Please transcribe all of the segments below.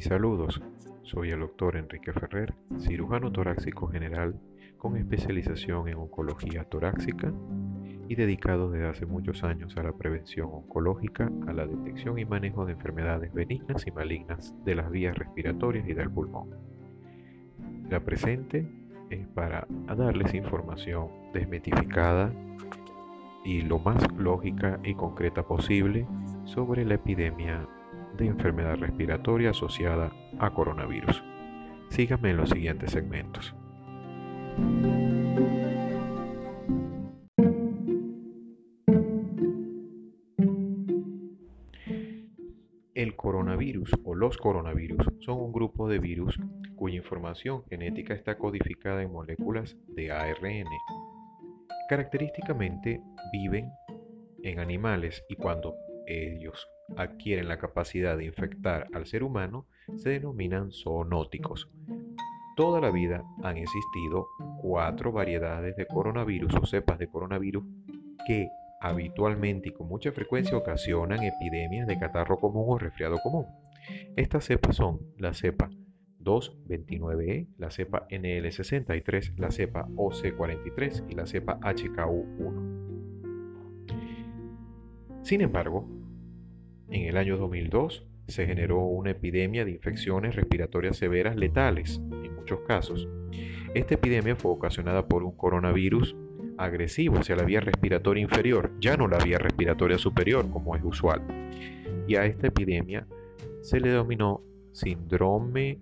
Saludos, soy el doctor Enrique Ferrer, cirujano torácico general con especialización en oncología torácica y dedicado desde hace muchos años a la prevención oncológica, a la detección y manejo de enfermedades benignas y malignas de las vías respiratorias y del pulmón. La presente es para darles información desmetificada y lo más lógica y concreta posible sobre la epidemia de enfermedad respiratoria asociada a coronavirus. Síganme en los siguientes segmentos. El coronavirus o los coronavirus son un grupo de virus cuya información genética está codificada en moléculas de ARN. Característicamente viven en animales y cuando ellos adquieren la capacidad de infectar al ser humano se denominan zoonóticos. Toda la vida han existido cuatro variedades de coronavirus o cepas de coronavirus que habitualmente y con mucha frecuencia ocasionan epidemias de catarro común o resfriado común. Estas cepas son la cepa 229E, la cepa NL63, la cepa OC43 y la cepa HKU1. Sin embargo, en el año 2002 se generó una epidemia de infecciones respiratorias severas letales, en muchos casos. Esta epidemia fue ocasionada por un coronavirus agresivo hacia la vía respiratoria inferior, ya no la vía respiratoria superior como es usual. Y a esta epidemia se le denominó síndrome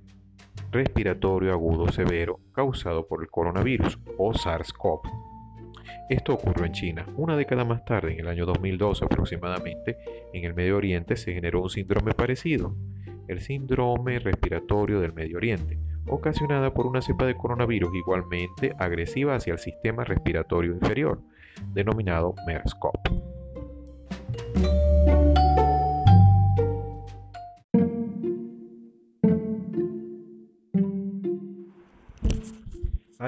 respiratorio agudo severo causado por el coronavirus o SARS-CoV. Esto ocurrió en China. Una década más tarde, en el año 2002 aproximadamente, en el Medio Oriente se generó un síndrome parecido, el síndrome respiratorio del Medio Oriente, ocasionada por una cepa de coronavirus igualmente agresiva hacia el sistema respiratorio inferior, denominado MERS-CoV.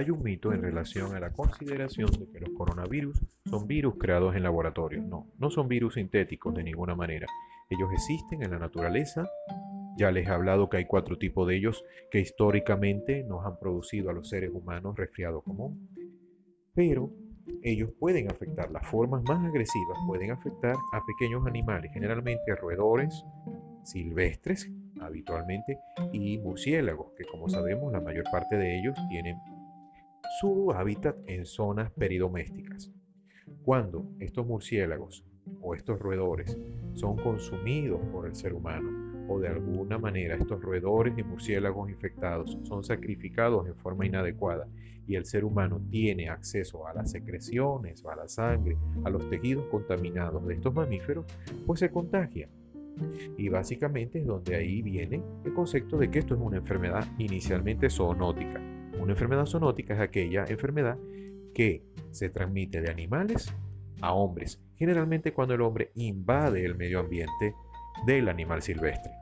Hay un mito en relación a la consideración de que los coronavirus son virus creados en laboratorio. No, no son virus sintéticos de ninguna manera. Ellos existen en la naturaleza. Ya les he hablado que hay cuatro tipos de ellos que históricamente nos han producido a los seres humanos resfriado común. Pero ellos pueden afectar, las formas más agresivas pueden afectar a pequeños animales, generalmente roedores silvestres habitualmente y murciélagos, que como sabemos la mayor parte de ellos tienen su hábitat en zonas peridomésticas. Cuando estos murciélagos o estos roedores son consumidos por el ser humano o de alguna manera estos roedores y murciélagos infectados son sacrificados en forma inadecuada y el ser humano tiene acceso a las secreciones, a la sangre, a los tejidos contaminados de estos mamíferos, pues se contagia. Y básicamente es donde ahí viene el concepto de que esto es una enfermedad inicialmente zoonótica, una enfermedad zoonótica es aquella enfermedad que se transmite de animales a hombres, generalmente cuando el hombre invade el medio ambiente del animal silvestre.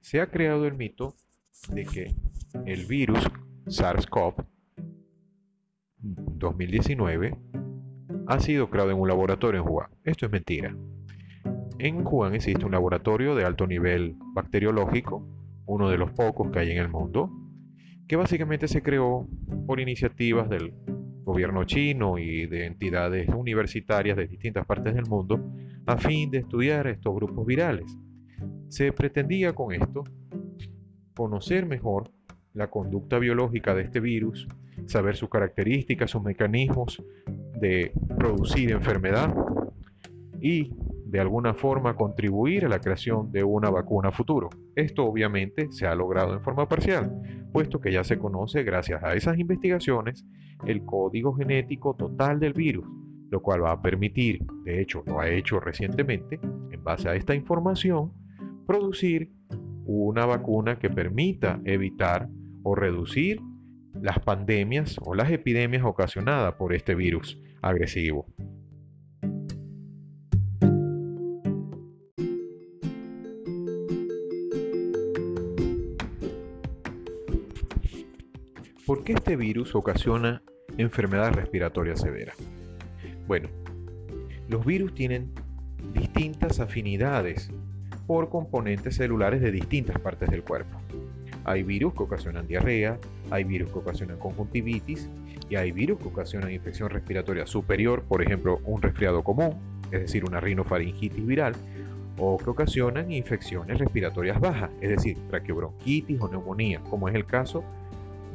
Se ha creado el mito de que el virus SARS-CoV 2019 ha sido creado en un laboratorio en Wuhan. Esto es mentira. En Wuhan existe un laboratorio de alto nivel bacteriológico, uno de los pocos que hay en el mundo, que básicamente se creó por iniciativas del gobierno chino y de entidades universitarias de distintas partes del mundo a fin de estudiar estos grupos virales. Se pretendía con esto conocer mejor la conducta biológica de este virus, saber sus características, sus mecanismos, de producir enfermedad y de alguna forma contribuir a la creación de una vacuna futuro. Esto obviamente se ha logrado en forma parcial, puesto que ya se conoce gracias a esas investigaciones el código genético total del virus, lo cual va a permitir, de hecho lo ha hecho recientemente, en base a esta información, producir una vacuna que permita evitar o reducir las pandemias o las epidemias ocasionadas por este virus agresivo. ¿Por qué este virus ocasiona enfermedad respiratoria severa. Bueno, los virus tienen distintas afinidades por componentes celulares de distintas partes del cuerpo. Hay virus que ocasionan diarrea, hay virus que ocasionan conjuntivitis y hay virus que ocasionan infección respiratoria superior, por ejemplo, un resfriado común, es decir, una rinofaringitis viral, o que ocasionan infecciones respiratorias bajas, es decir, traqueobronquitis o neumonía, como es el caso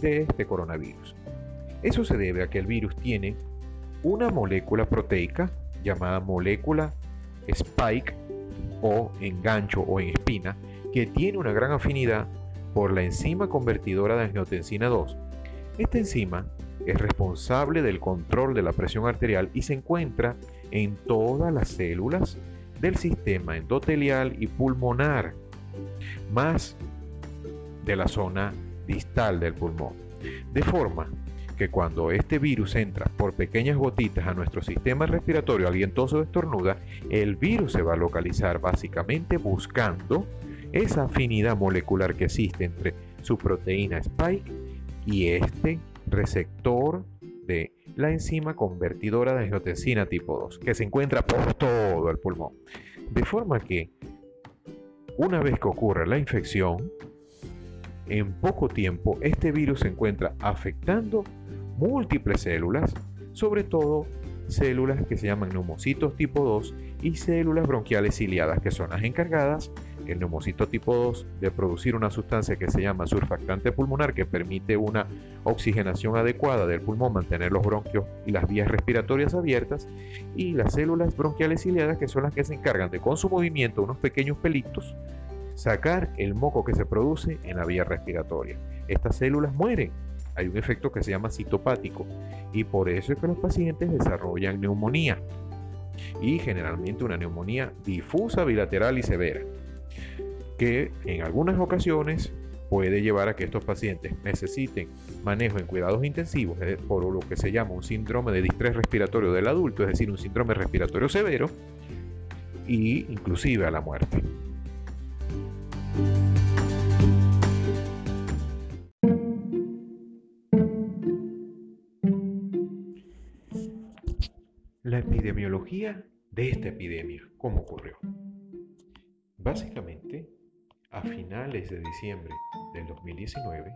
de este coronavirus. Eso se debe a que el virus tiene una molécula proteica llamada molécula spike o engancho o en espina que tiene una gran afinidad por la enzima convertidora de angiotensina 2. Esta enzima es responsable del control de la presión arterial y se encuentra en todas las células del sistema endotelial y pulmonar, más de la zona distal del pulmón. De forma que cuando este virus entra por pequeñas gotitas a nuestro sistema respiratorio alientoso estornuda, el virus se va a localizar básicamente buscando esa afinidad molecular que existe entre su proteína spike y este receptor de la enzima convertidora de angiotensina tipo 2, que se encuentra por todo el pulmón. De forma que, una vez que ocurre la infección, en poco tiempo este virus se encuentra afectando múltiples células, sobre todo células que se llaman neumocitos tipo 2 y células bronquiales ciliadas, que son las encargadas, el neumocito tipo 2, de producir una sustancia que se llama surfactante pulmonar, que permite una oxigenación adecuada del pulmón, mantener los bronquios y las vías respiratorias abiertas, y las células bronquiales ciliadas, que son las que se encargan de, con su movimiento, unos pequeños pelitos, sacar el moco que se produce en la vía respiratoria. Estas células mueren hay un efecto que se llama citopático y por eso es que los pacientes desarrollan neumonía y generalmente una neumonía difusa, bilateral y severa, que en algunas ocasiones puede llevar a que estos pacientes necesiten manejo en cuidados intensivos por lo que se llama un síndrome de distrés respiratorio del adulto, es decir, un síndrome respiratorio severo, y inclusive a la muerte. La epidemiología de esta epidemia, ¿cómo ocurrió? Básicamente, a finales de diciembre del 2019,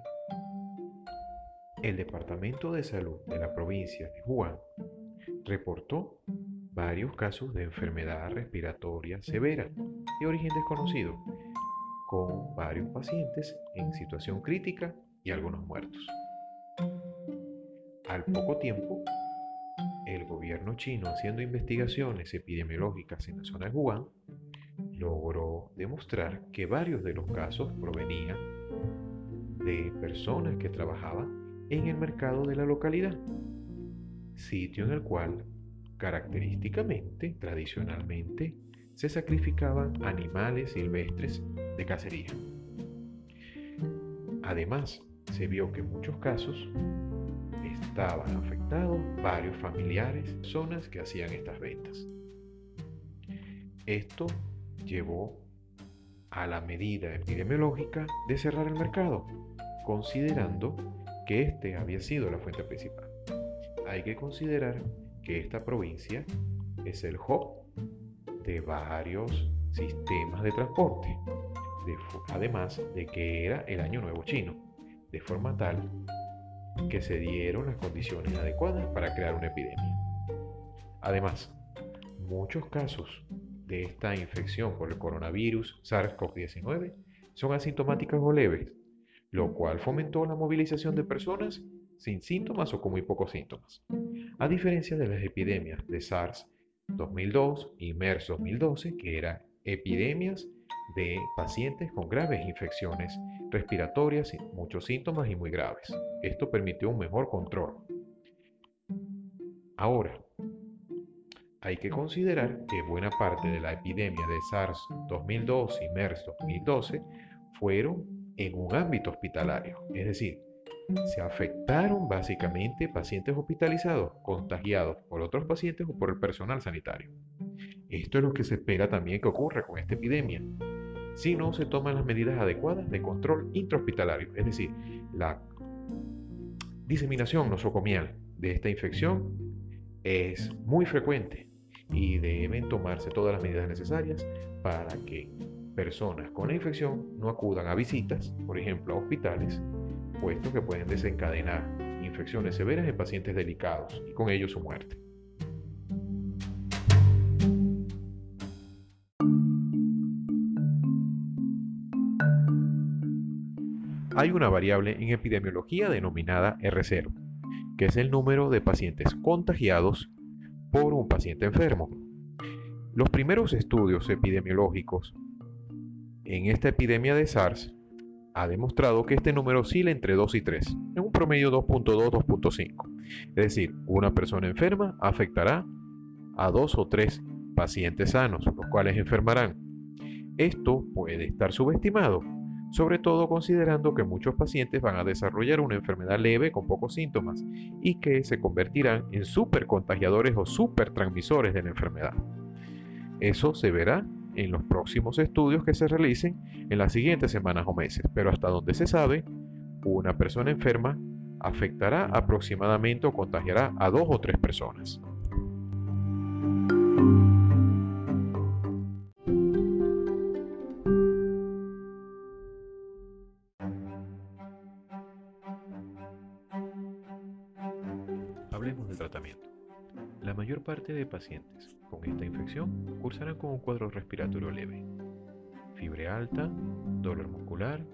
el Departamento de Salud de la provincia de Wuhan reportó varios casos de enfermedad respiratoria severa de origen desconocido, con varios pacientes en situación crítica y algunos muertos. Al poco tiempo, el gobierno chino haciendo investigaciones epidemiológicas en la zona de Wuhan, logró demostrar que varios de los casos provenían de personas que trabajaban en el mercado de la localidad, sitio en el cual característicamente, tradicionalmente, se sacrificaban animales silvestres de cacería. Además, se vio que en muchos casos estaban afectados varios familiares, zonas que hacían estas ventas. Esto llevó a la medida epidemiológica de cerrar el mercado, considerando que este había sido la fuente principal. Hay que considerar que esta provincia es el hub de varios sistemas de transporte, además de que era el año nuevo chino, de forma tal que se dieron las condiciones adecuadas para crear una epidemia. Además, muchos casos de esta infección por el coronavirus SARS-CoV-19 son asintomáticas o leves, lo cual fomentó la movilización de personas sin síntomas o con muy pocos síntomas. A diferencia de las epidemias de SARS 2002 y MERS 2012, que eran epidemias de pacientes con graves infecciones respiratorias, muchos síntomas y muy graves. Esto permitió un mejor control. Ahora, hay que considerar que buena parte de la epidemia de SARS 2002 y MERS 2012 fueron en un ámbito hospitalario, es decir, se afectaron básicamente pacientes hospitalizados, contagiados por otros pacientes o por el personal sanitario. Esto es lo que se espera también que ocurra con esta epidemia, si no se toman las medidas adecuadas de control intrahospitalario, es decir, la diseminación nosocomial de esta infección es muy frecuente y deben tomarse todas las medidas necesarias para que personas con la infección no acudan a visitas, por ejemplo a hospitales, puesto que pueden desencadenar infecciones severas en pacientes delicados y con ello su muerte. Hay una variable en epidemiología denominada R0, que es el número de pacientes contagiados por un paciente enfermo. Los primeros estudios epidemiológicos en esta epidemia de SARS ha demostrado que este número oscila entre 2 y 3, en un promedio 2.2-2.5. Es decir, una persona enferma afectará a dos o tres pacientes sanos, los cuales enfermarán. Esto puede estar subestimado, sobre todo considerando que muchos pacientes van a desarrollar una enfermedad leve con pocos síntomas y que se convertirán en supercontagiadores o supertransmisores de la enfermedad. Eso se verá en los próximos estudios que se realicen en las siguientes semanas o meses, pero hasta donde se sabe, una persona enferma afectará aproximadamente o contagiará a dos o tres personas. De pacientes con esta infección cursarán con un cuadro respiratorio leve, fiebre alta, dolor muscular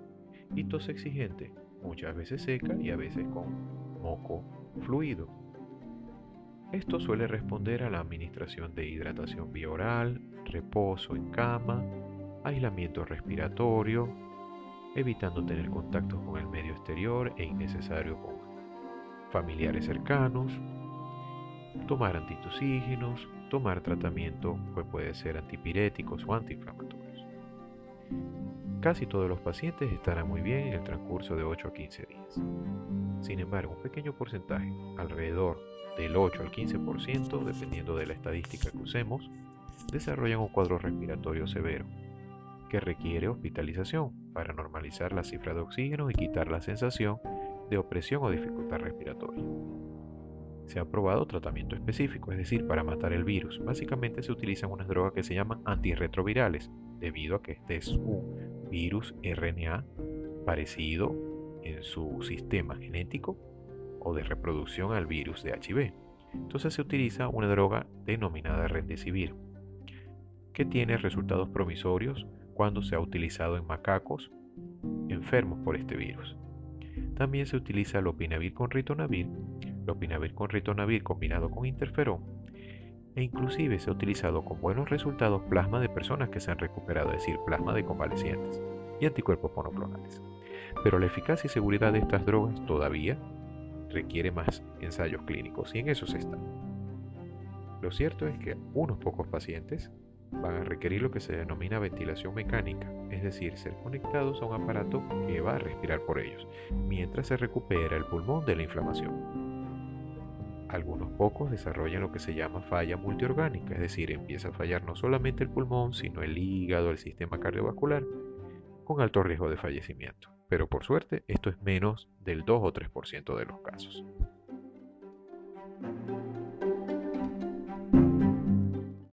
y tos exigente, muchas veces seca y a veces con moco fluido. Esto suele responder a la administración de hidratación bioral, reposo en cama, aislamiento respiratorio, evitando tener contactos con el medio exterior e innecesario con familiares cercanos, tomar antitusígenos, tomar tratamiento que puede ser antipiréticos o antiinflamatorios. Casi todos los pacientes estarán muy bien en el transcurso de 8 a 15 días. Sin embargo, un pequeño porcentaje, alrededor del 8 al 15%, dependiendo de la estadística que usemos, desarrollan un cuadro respiratorio severo, que requiere hospitalización para normalizar la cifra de oxígeno y quitar la sensación de opresión o dificultad respiratoria se ha probado tratamiento específico, es decir, para matar el virus. Básicamente se utilizan unas drogas que se llaman antirretrovirales, debido a que este es un virus RNA parecido en su sistema genético o de reproducción al virus de HIV. Entonces se utiliza una droga denominada Remdesivir, que tiene resultados promisorios cuando se ha utilizado en macacos enfermos por este virus. También se utiliza lopinavir con ritonavir lopinavir con ritonavir combinado con interferón, e inclusive se ha utilizado con buenos resultados plasma de personas que se han recuperado, es decir, plasma de convalecientes y anticuerpos monoclonales. Pero la eficacia y seguridad de estas drogas todavía requiere más ensayos clínicos y en eso se está. Lo cierto es que unos pocos pacientes van a requerir lo que se denomina ventilación mecánica, es decir, ser conectados a un aparato que va a respirar por ellos, mientras se recupera el pulmón de la inflamación. Algunos pocos desarrollan lo que se llama falla multiorgánica, es decir, empieza a fallar no solamente el pulmón, sino el hígado, el sistema cardiovascular, con alto riesgo de fallecimiento. Pero por suerte, esto es menos del 2 o 3% de los casos.